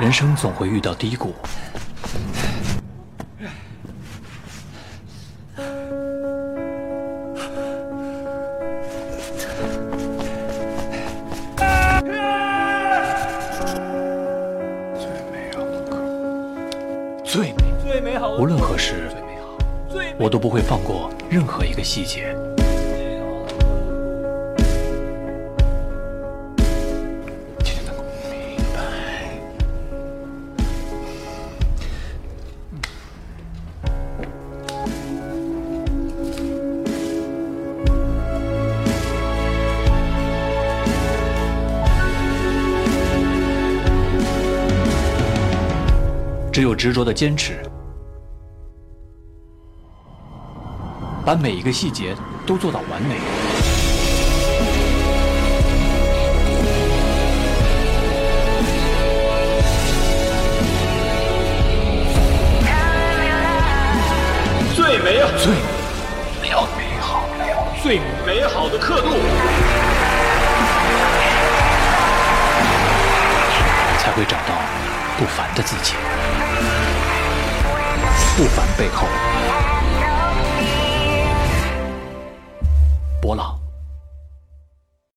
人生总会遇到低谷，最美，最美好的无论何时，我都不会放过任何一个细节。只有执着的坚持，把每一个细节都做到完美。最美好、最美好美好，最美好的刻度，才会找到不凡的自己。不凡背后博朗。